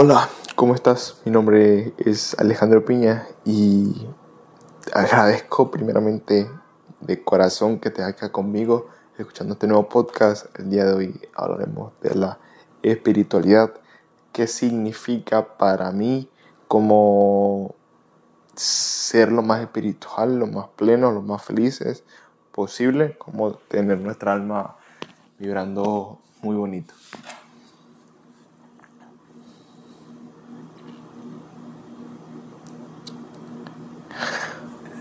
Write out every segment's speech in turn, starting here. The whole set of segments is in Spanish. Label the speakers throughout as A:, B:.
A: Hola, ¿cómo estás? Mi nombre es Alejandro Piña y agradezco primeramente de corazón que te acá conmigo escuchando este nuevo podcast. El día de hoy hablaremos de la espiritualidad, qué significa para mí como ser lo más espiritual, lo más pleno, lo más felices posible, como tener nuestra alma vibrando muy bonito.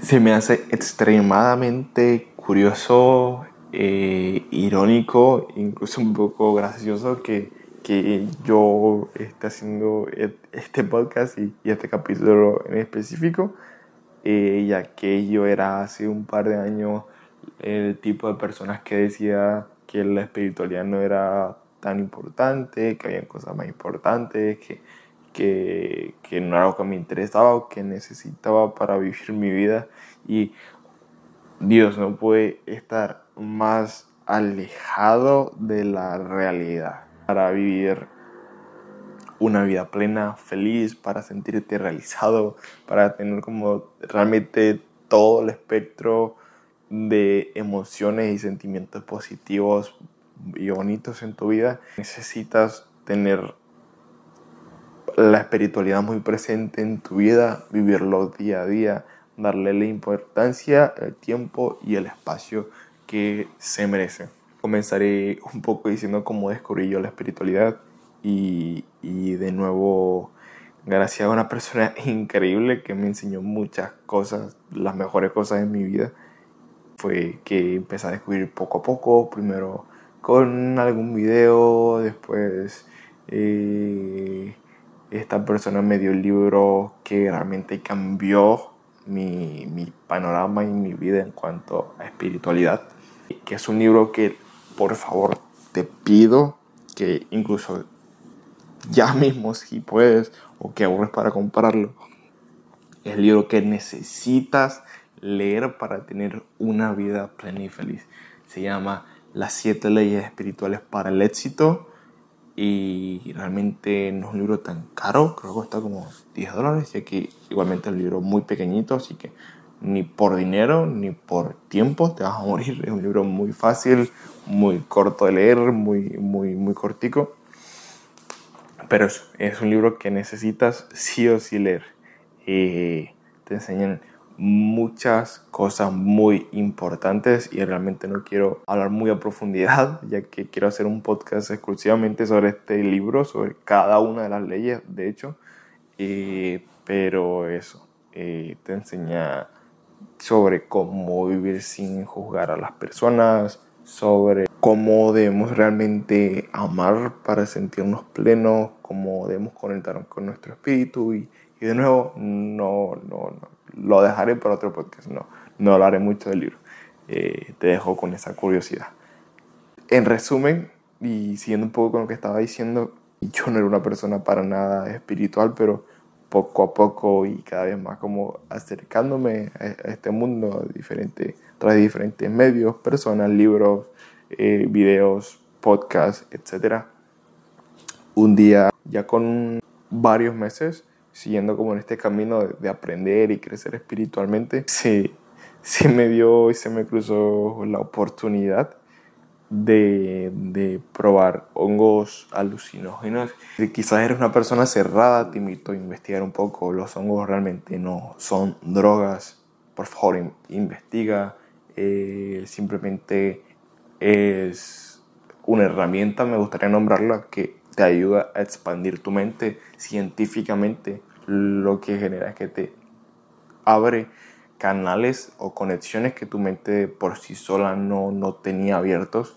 A: Se me hace extremadamente curioso, eh, irónico, incluso un poco gracioso que, que, yo esté haciendo este podcast y, este capítulo en específico, eh, ya que yo era hace un par de años el tipo de personas que decía que la espiritualidad no era tan importante, que había cosas más importantes, que que, que, no era algo que me interesaba o que necesitaba para vivir mi vida. Y Dios no puede estar más alejado de la realidad para vivir una vida plena, feliz, para sentirte realizado, para tener como realmente todo el espectro de emociones y sentimientos positivos y bonitos en tu vida. Necesitas tener la espiritualidad muy presente en tu vida, vivirlo día a día, darle la importancia, el tiempo y el espacio que se merece. Comenzaré un poco diciendo cómo descubrí yo la espiritualidad y, y de nuevo gracias a una persona increíble que me enseñó muchas cosas, las mejores cosas en mi vida, fue que empecé a descubrir poco a poco, primero con algún video, después eh, esta persona me dio el libro que realmente cambió mi, mi, panorama y mi vida en cuanto a espiritualidad. Que es un libro que, por favor, te pido que incluso ya mismo, si puedes, o que aburres para comprarlo, es el libro que necesitas leer para tener una vida plena y feliz. Se llama Las siete leyes espirituales para el éxito y realmente no es un libro tan caro, creo que cuesta como 10 dólares, y aquí igualmente es un libro muy pequeñito, así que ni por dinero ni por tiempo te vas a morir. Es un libro muy fácil, muy corto de leer, muy, muy, muy cortico. Pero es, un libro que necesitas sí o sí leer. Eh, te enseñan muchas cosas muy importantes y realmente no quiero hablar muy a profundidad ya que quiero hacer un podcast exclusivamente sobre este libro, sobre cada una de las leyes de hecho, eh, pero eso, eh, te enseña sobre cómo vivir sin juzgar a las personas, sobre cómo debemos realmente amar para sentirnos plenos, cómo debemos conectar con nuestro espíritu y, y de nuevo, no, no, no lo dejaré para otro podcast, no, no hablaré mucho del libro. Eh, te dejo con esa curiosidad. En resumen, y siguiendo un poco con lo que estaba diciendo, yo no era una persona para nada espiritual, pero poco a poco y cada vez más como acercándome a, este mundo diferente, a través de diferentes medios, personas, libros, eh, videos, podcasts, etc. Un día, ya con varios meses, siguiendo como en este camino de, aprender y crecer espiritualmente, sí, sí me dio y se me cruzó la oportunidad de, de, probar hongos alucinógenos. Quizás eres una persona cerrada, te invito a investigar un poco. Los hongos realmente no son drogas. Por favor, investiga. Eh, simplemente es una herramienta, me gustaría nombrarla, que te ayuda a expandir tu mente científicamente lo que genera es que te abre canales o conexiones que tu mente por sí sola no, no tenía abiertos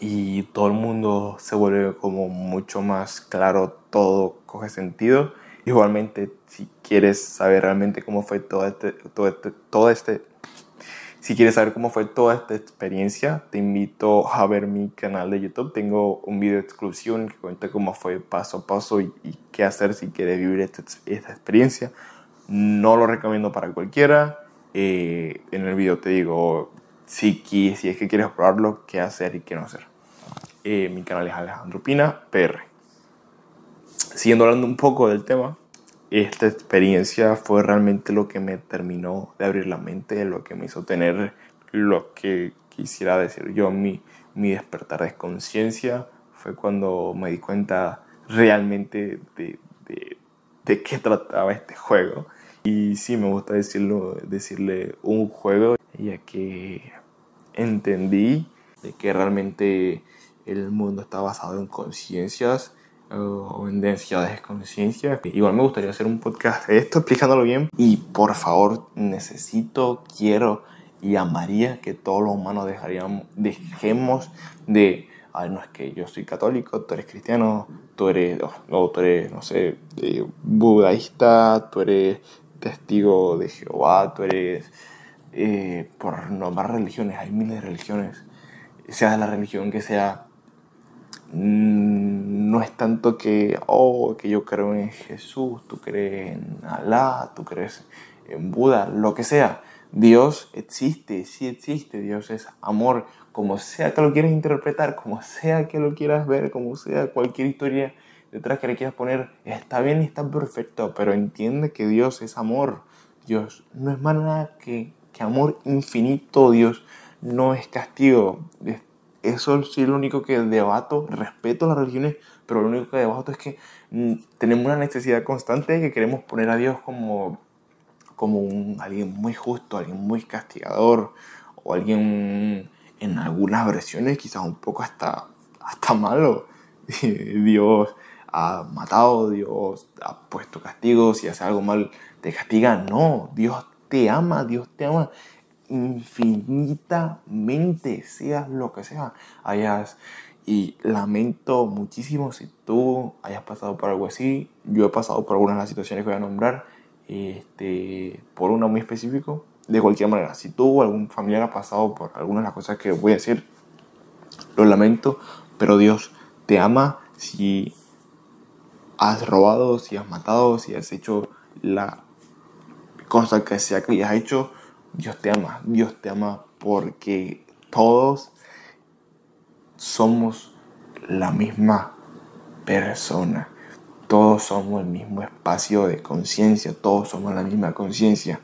A: y todo el mundo se vuelve como mucho más claro, todo coge sentido. Igualmente, si quieres saber realmente cómo fue todo este, todo este, todo este si quieres saber cómo fue toda esta experiencia, te invito a ver mi canal de YouTube. Tengo un video exclusivo en que cuenta cómo fue paso a paso y, qué hacer si quieres vivir esta, esta, experiencia. No lo recomiendo para cualquiera. Eh, en el video te digo si, si es que quieres probarlo, qué hacer y qué no hacer. Eh, mi canal es Alejandro Pina, PR. siguiendo hablando un poco del tema, esta experiencia fue realmente lo que me terminó de abrir la mente, lo que me hizo tener lo que quisiera decir yo, mi, mi despertar de conciencia, fue cuando me di cuenta realmente de, de, qué trataba este juego. Y sí, me gusta decirlo, decirle un juego, ya que entendí de que realmente el mundo está basado en conciencias o en densidades de conciencia. Igual me gustaría hacer un podcast de esto explicándolo bien. Y por favor, necesito, quiero y amaría que todos los humanos dejaríamos, dejemos de ay, no es que yo soy católico, tú eres cristiano, tú eres, no, tú eres, no sé, eh, budista, tú eres testigo de Jehová, tú eres, eh, por nombrar religiones, hay miles de religiones, sea la religión que sea, no es tanto que, oh, que yo creo en Jesús, tú crees en Alá, tú crees en Buda, lo que sea. Dios existe, sí existe, Dios es amor, como sea que lo quieras interpretar, como sea que lo quieras ver, como sea cualquier historia detrás que le quieras poner, está bien y está perfecto, pero entiende que Dios es amor. Dios no es más nada que, que amor infinito, Dios no es castigo. Eso sí es lo único que debato, respeto las religiones, pero lo único que debato es que mm, tenemos una necesidad constante de que queremos poner a Dios como, como un, alguien muy justo, alguien muy castigador, o alguien en algunas versiones quizás un poco hasta, hasta malo. Dios ha matado, Dios ha puesto castigos, si hace algo mal te castiga. No, Dios te ama, Dios te ama infinitamente, seas lo que sea, hayas. Y lamento muchísimo si tú hayas pasado por algo así. Yo he pasado por algunas de las situaciones que voy a nombrar, este, por uno muy específico de cualquier manera, si tú o algún familiar ha pasado por algunas de las cosas que voy a decir, lo lamento, pero Dios te ama si has robado, si has matado, si has hecho la cosa que sea que hayas hecho, Dios te ama, Dios te ama porque todos somos la misma persona. Todos somos el mismo espacio de conciencia, todos somos la misma conciencia.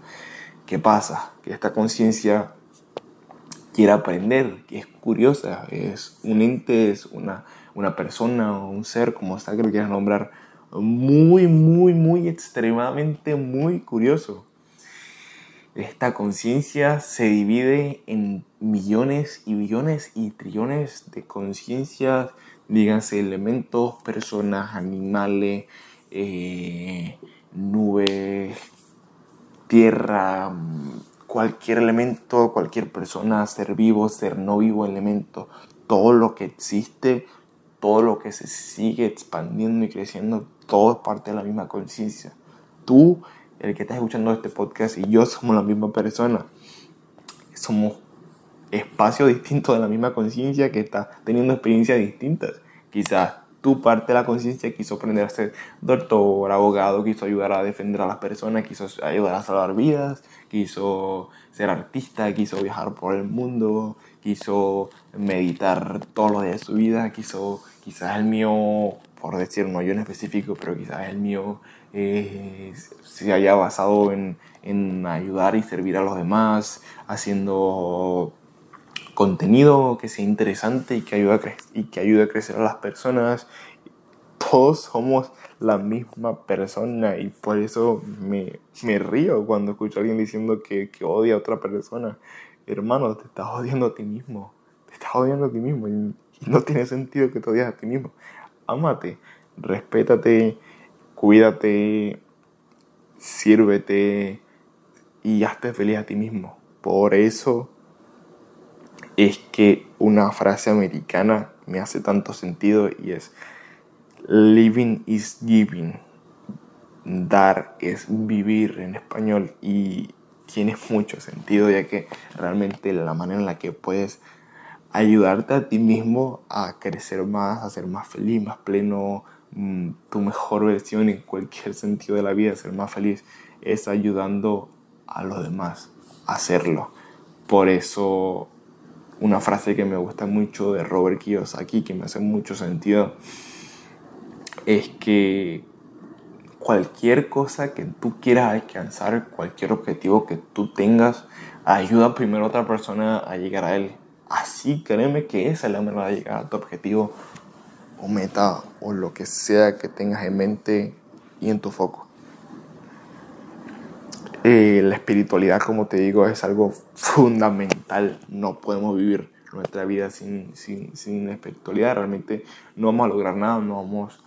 A: ¿Qué pasa? Que esta conciencia quiere aprender, que es curiosa, es un ente, es una, una persona o un ser, como sea que lo quieras nombrar, muy, muy, muy extremadamente muy curioso. Esta conciencia se divide en millones y billones y trillones de conciencias, díganse elementos, personas, animales, eh, nubes, tierra, cualquier elemento, cualquier persona, ser vivo, ser no vivo elemento, todo lo que existe, todo lo que se sigue expandiendo y creciendo, todo es parte de la misma conciencia. Tú, el que estás escuchando este podcast y yo somos la misma persona. Somos espacios distintos de la misma conciencia que está teniendo experiencias distintas. Quizás tu parte de la conciencia quiso aprender a ser doctor, abogado, quiso ayudar a defender a las personas, quiso ayudar a salvar vidas, quiso ser artista, quiso viajar por el mundo, quiso meditar todos los días de su vida, quiso, quizás el mío, por decir, no yo en específico, pero quizás el mío eh, se haya basado en, en ayudar y servir a los demás, haciendo contenido que sea interesante y que ayude a, y que ayude a crecer a las personas. Todos somos la misma persona y por eso me, me río cuando escucho a alguien diciendo que, que, odia a otra persona. Hermano, te estás odiando a ti mismo. Te estás odiando a ti mismo y, no tiene sentido que te odias a ti mismo. Ámate, respétate, cuídate, sírvete y hazte feliz a ti mismo. Por eso es que una frase americana me hace tanto sentido y es living is giving. Dar es vivir en español y tiene mucho sentido ya que realmente la manera en la que puedes ayudarte a ti mismo a crecer más, a ser más feliz, más pleno, mm, tu mejor versión en cualquier sentido de la vida, ser más feliz, es ayudando a los demás a hacerlo. Por eso una frase que me gusta mucho de Robert Kiyosaki, que me hace mucho sentido. es que cualquier cosa que tú quieras alcanzar, cualquier objetivo que tú tengas, ayuda primero a otra persona a llegar a él. Así créeme que esa es la manera de llegar a tu objetivo o meta o lo que sea que tengas en mente y en tu foco. Eh, la espiritualidad, como te digo, es algo fundamental. No podemos vivir nuestra vida sin, sin, sin espiritualidad. Realmente no vamos a lograr nada, no vamos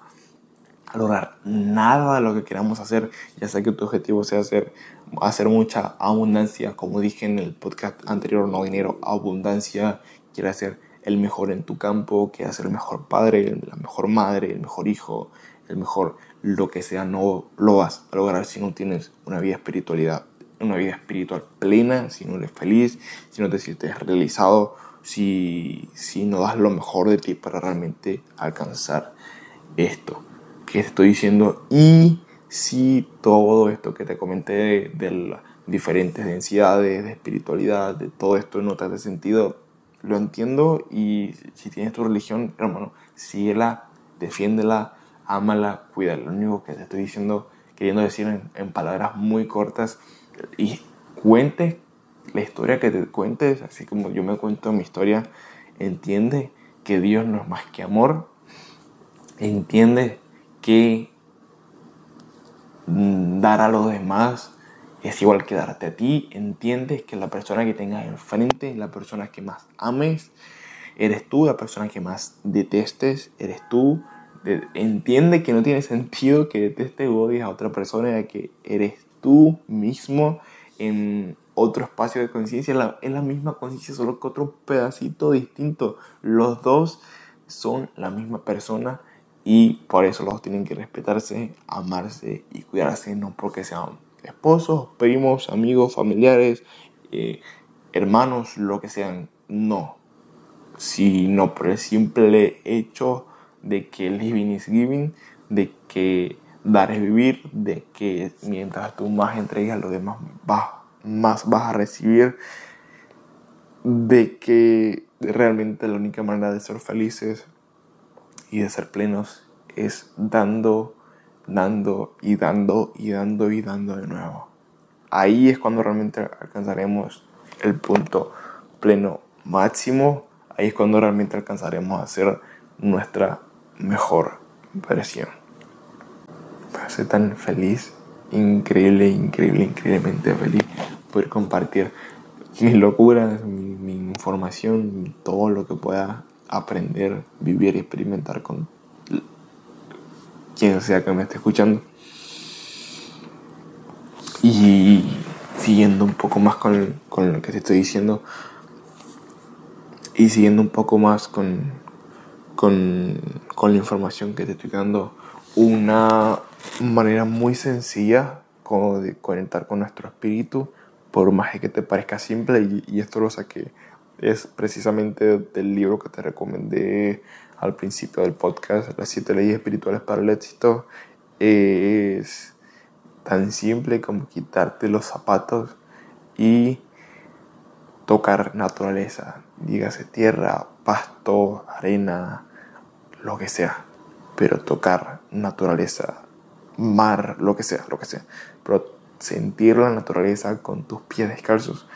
A: a lograr nada de lo que queramos hacer, ya sea que tu objetivo sea hacer, hacer mucha abundancia, como dije en el podcast anterior, no dinero, abundancia, quieres ser el mejor en tu campo, quieres ser el mejor padre, la mejor madre, el mejor hijo, el mejor lo que sea, no lo vas a lograr si no tienes una vida espiritualidad, una vida espiritual plena, si no eres feliz, si no te sientes realizado, si, si no das lo mejor de ti para realmente alcanzar esto que te estoy diciendo. Y si todo esto que te comenté de, las diferentes densidades, de espiritualidad, de todo esto no te hace sentido, lo entiendo y si tienes tu religión, hermano, síguela, defiéndela, ámala, cuídala. Lo único que te estoy diciendo, queriendo decir en, en palabras muy cortas y cuentes la historia que te cuentes, así como yo me cuento mi historia, entiende que Dios no es más que amor, entiende que mm, dar a los demás es igual que darte a ti. Entiendes que la persona que tengas enfrente, la persona que más ames, eres tú, la persona que más detestes, eres tú. Entiende que no tiene sentido que detestes o odies a otra persona, ya que eres tú mismo en otro espacio de conciencia, es la misma conciencia, solo que otro pedacito distinto. Los dos son la misma persona y por eso los dos tienen que respetarse, amarse y cuidarse, no porque sean esposos, primos, amigos, familiares, eh, hermanos, lo que sean, no. Sino por el simple hecho de que living is giving, de que dar es vivir, de que mientras tú más entregas, lo demás más vas a recibir, de que realmente la única manera de ser felices y de ser plenos es dando, dando y dando y dando y dando de nuevo. Ahí es cuando realmente alcanzaremos el punto pleno máximo. Ahí es cuando realmente alcanzaremos a ser nuestra mejor versión. Me hace tan feliz, increíble, increíble, increíblemente feliz poder compartir mis locuras, mi, mi información, todo lo que pueda aprender, vivir y experimentar con quien sea que me esté escuchando. Y siguiendo un poco más con, con lo que te estoy diciendo y siguiendo un poco más con, con, con, la información que te estoy dando, una manera muy sencilla de conectar con nuestro espíritu, por más que te parezca simple, y, y esto lo saqué es precisamente del libro que te recomendé al principio del podcast, Las siete leyes espirituales para el éxito. Es tan simple como quitarte los zapatos y tocar naturaleza, dígase tierra, pasto, arena, lo que sea, pero tocar naturaleza, mar, lo que sea, lo que sea, pero sentir la naturaleza con tus pies descalzos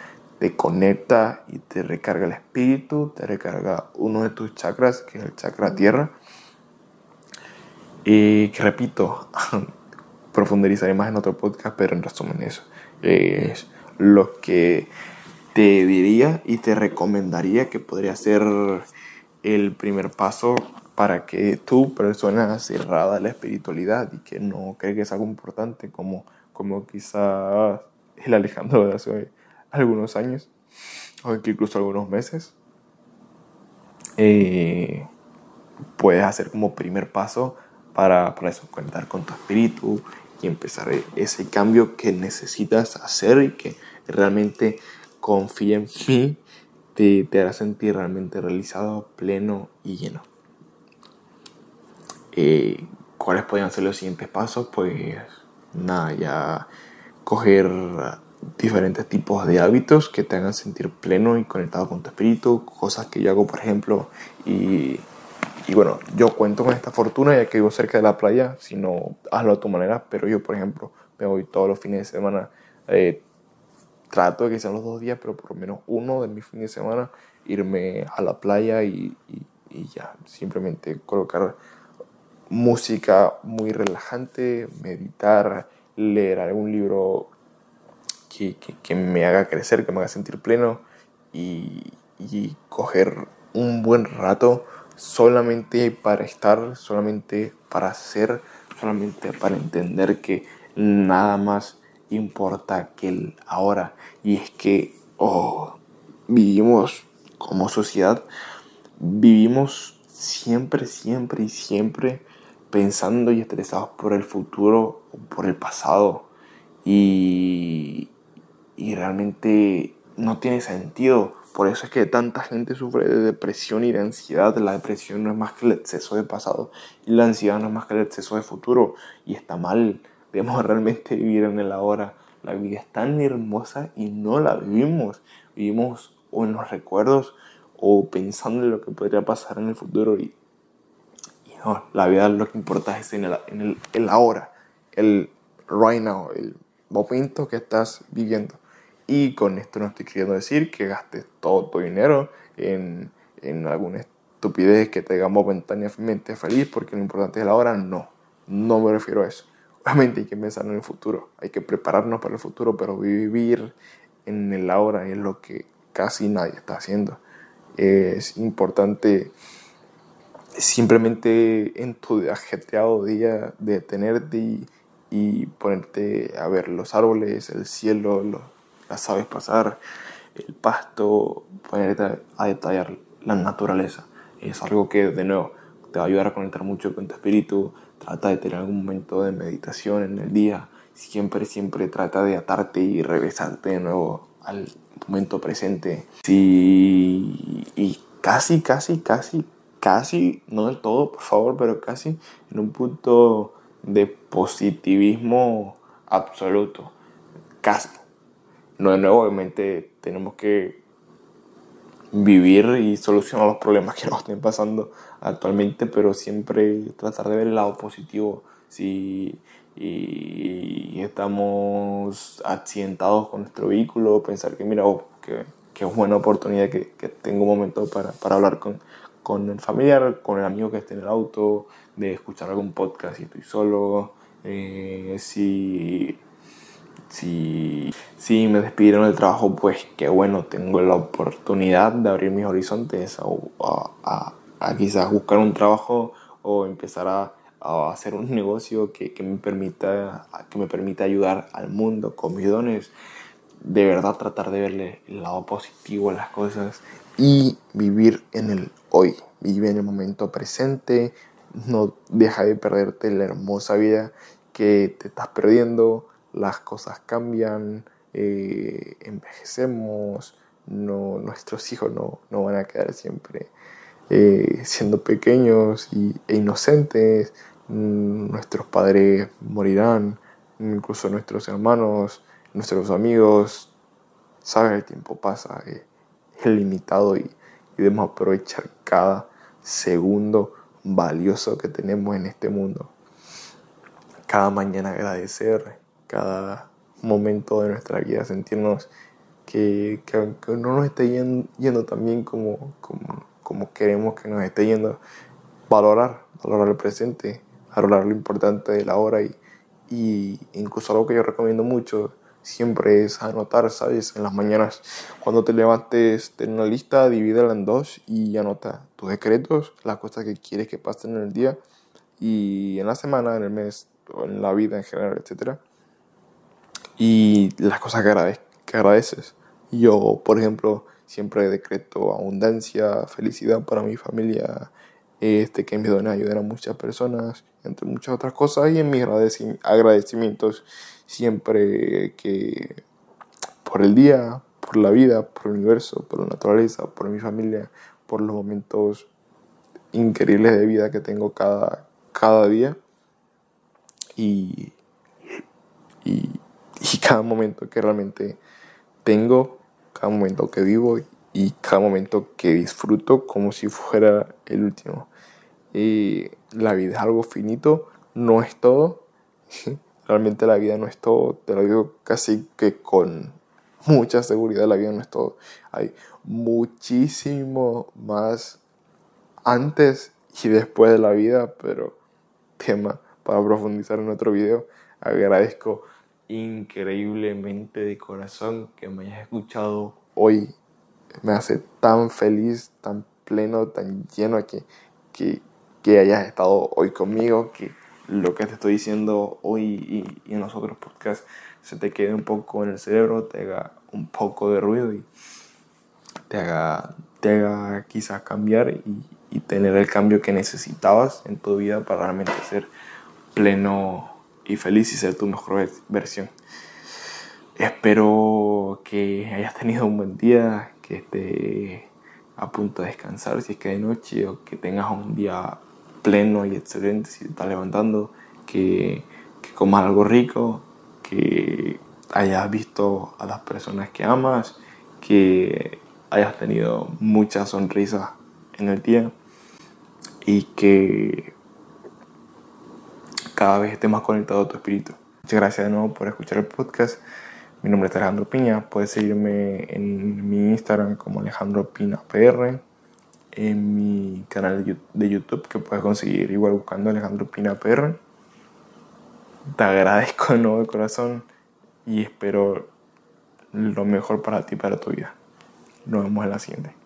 A: te conecta y te recarga el espíritu, te recarga uno de tus chakras, que es el chakra tierra. Y que repito, profundizaré más en otro podcast, pero en resumen eso es lo que te diría y te recomendaría que podría ser el primer paso para que tu persona cerrada a la espiritualidad y que no cree que es algo importante como, como quizás el Alejandro de algunos años, o incluso algunos meses, eh, puedes hacer como primer paso para, para eso, conectar con tu espíritu y empezar ese cambio que necesitas hacer y que realmente confía en mí, te, te hará sentir realmente realizado, pleno y lleno. Eh, ¿Cuáles pueden ser los siguientes pasos? Pues nada, ya coger diferentes tipos de hábitos que te hagan sentir pleno y conectado con tu espíritu, cosas que yo hago, por ejemplo, y y bueno, yo cuento con esta fortuna ya que vivo cerca de la playa, si no, hazlo a tu manera, pero yo, por ejemplo, me voy todos los fines de semana. Eh, trato de que sean los dos días, pero por lo menos uno de mis fines de semana, irme a la playa y, y, ya, simplemente colocar música muy relajante, meditar, leer algún libro que, que, me haga crecer, que me haga sentir pleno y, y coger un buen rato solamente para estar, solamente para ser, solamente para entender que nada más importa que el ahora. Y es que oh, vivimos como sociedad, vivimos siempre, siempre y siempre pensando y estresados por el futuro o por el pasado. Y, y realmente no tiene sentido por eso es que tanta gente sufre de depresión y de ansiedad. La depresión no es más que el exceso de pasado y la ansiedad no es más que el exceso de futuro. Y está mal. Debemos realmente vivir en el ahora. La vida es tan hermosa y no la vivimos. Vivimos o en los recuerdos o pensando en lo que podría pasar en el futuro. Y, no, la vida lo que importa es en el, en el, el ahora, el right now, el momento que estás viviendo. Y con esto no estoy queriendo decir que gastes todo tu dinero en, en alguna estupidez que te haga momentáneamente feliz, porque lo importante es la hora. No, no me refiero a eso. Obviamente hay que pensar en el futuro, hay que prepararnos para el futuro, pero vivir en el ahora es lo que casi nadie está haciendo. Es importante simplemente en tu ajetreado día detenerte y, y ponerte a ver los árboles, el cielo, los sabes pasar, el pasto, ponerte a detallar la naturaleza. Es algo que, de nuevo, te va a ayudar a conectar mucho con tu espíritu. Trata de tener algún momento de meditación en el día. Siempre, siempre trata de atarte y regresarte de nuevo al momento presente. Sí, y casi, casi, casi, casi, no del todo, por favor, pero casi en un punto de positivismo absoluto. Casi no de nuevo, obviamente tenemos que vivir y solucionar los problemas que nos estén pasando actualmente, pero siempre tratar de ver el lado positivo. Si y estamos accidentados con nuestro vehículo, pensar que mira, oh, que, es buena oportunidad que, que tengo un momento para, para hablar con, con, el familiar, con el amigo que esté en el auto, de escuchar algún podcast si estoy solo, eh, si si, si me despidieron del trabajo, pues qué bueno, tengo la oportunidad de abrir mis horizontes o a, a, quizás buscar un trabajo o empezar a, a hacer un negocio que, que, me permita, que me permita ayudar al mundo con mis dones. De verdad tratar de verle el lado positivo a las cosas y vivir en el hoy, vivir en el momento presente, no deja de perderte la hermosa vida que te estás perdiendo las cosas cambian, eh, envejecemos, no, nuestros hijos no, no, van a quedar siempre eh, siendo pequeños y, e inocentes, mm, nuestros padres morirán, incluso nuestros hermanos, nuestros amigos, sabes, el tiempo pasa, eh, es limitado y, y debemos aprovechar cada segundo valioso que tenemos en este mundo. Cada mañana agradecer cada momento de nuestra vida, sentirnos que, que, no nos esté yendo, yendo tan bien como, como, como, queremos que nos esté yendo, valorar, valorar el presente, valorar lo importante de la hora y, y incluso algo que yo recomiendo mucho siempre es anotar, ¿sabes? En las mañanas, cuando te levantes, ten una lista, divídela en dos y anota tus decretos, las cosas que quieres que pasen en el día y en la semana, en el mes, en la vida en general, etcétera y las cosas que, agradeces. Yo, por ejemplo, siempre decreto abundancia, felicidad para mi familia, este, que mis dones ayuden a muchas personas, entre muchas otras cosas, y en mis agradecimientos siempre que por el día, por la vida, por el universo, por la naturaleza, por mi familia, por los momentos increíbles de vida que tengo cada, cada día. Y y cada momento que realmente tengo, cada momento que vivo y cada momento que disfruto como si fuera el último. y la vida es algo finito, no es todo. Realmente la vida no es todo, te lo digo casi que con mucha seguridad, la vida no es todo. Hay muchísimo más antes y después de la vida, pero tema para profundizar en otro video. Agradezco increíblemente de corazón que me hayas escuchado hoy. Me hace tan feliz, tan pleno, tan lleno que, que, que hayas estado hoy conmigo, que lo que te estoy diciendo hoy y, y, en los otros podcasts se te quede un poco en el cerebro, te haga un poco de ruido y te haga, te haga quizás cambiar y, y tener el cambio que necesitabas en tu vida para realmente ser pleno y feliz y ser tu mejor versión. Espero que hayas tenido un buen día, que estés a punto de descansar si es que de noche o que tengas un día pleno y excelente si te estás levantando, que, que comas algo rico, que hayas visto a las personas que amas, que hayas tenido muchas sonrisas en el día y que cada vez estés más conectado a tu espíritu. Muchas gracias de nuevo por escuchar el podcast. Mi nombre es Alejandro Piña. Puedes seguirme en mi Instagram como Alejandro Pina PR. En mi canal de YouTube que puedes conseguir igual buscando Alejandro Pina PR. Te agradezco de nuevo de corazón y espero lo mejor para ti para tu vida. Nos vemos en la siguiente.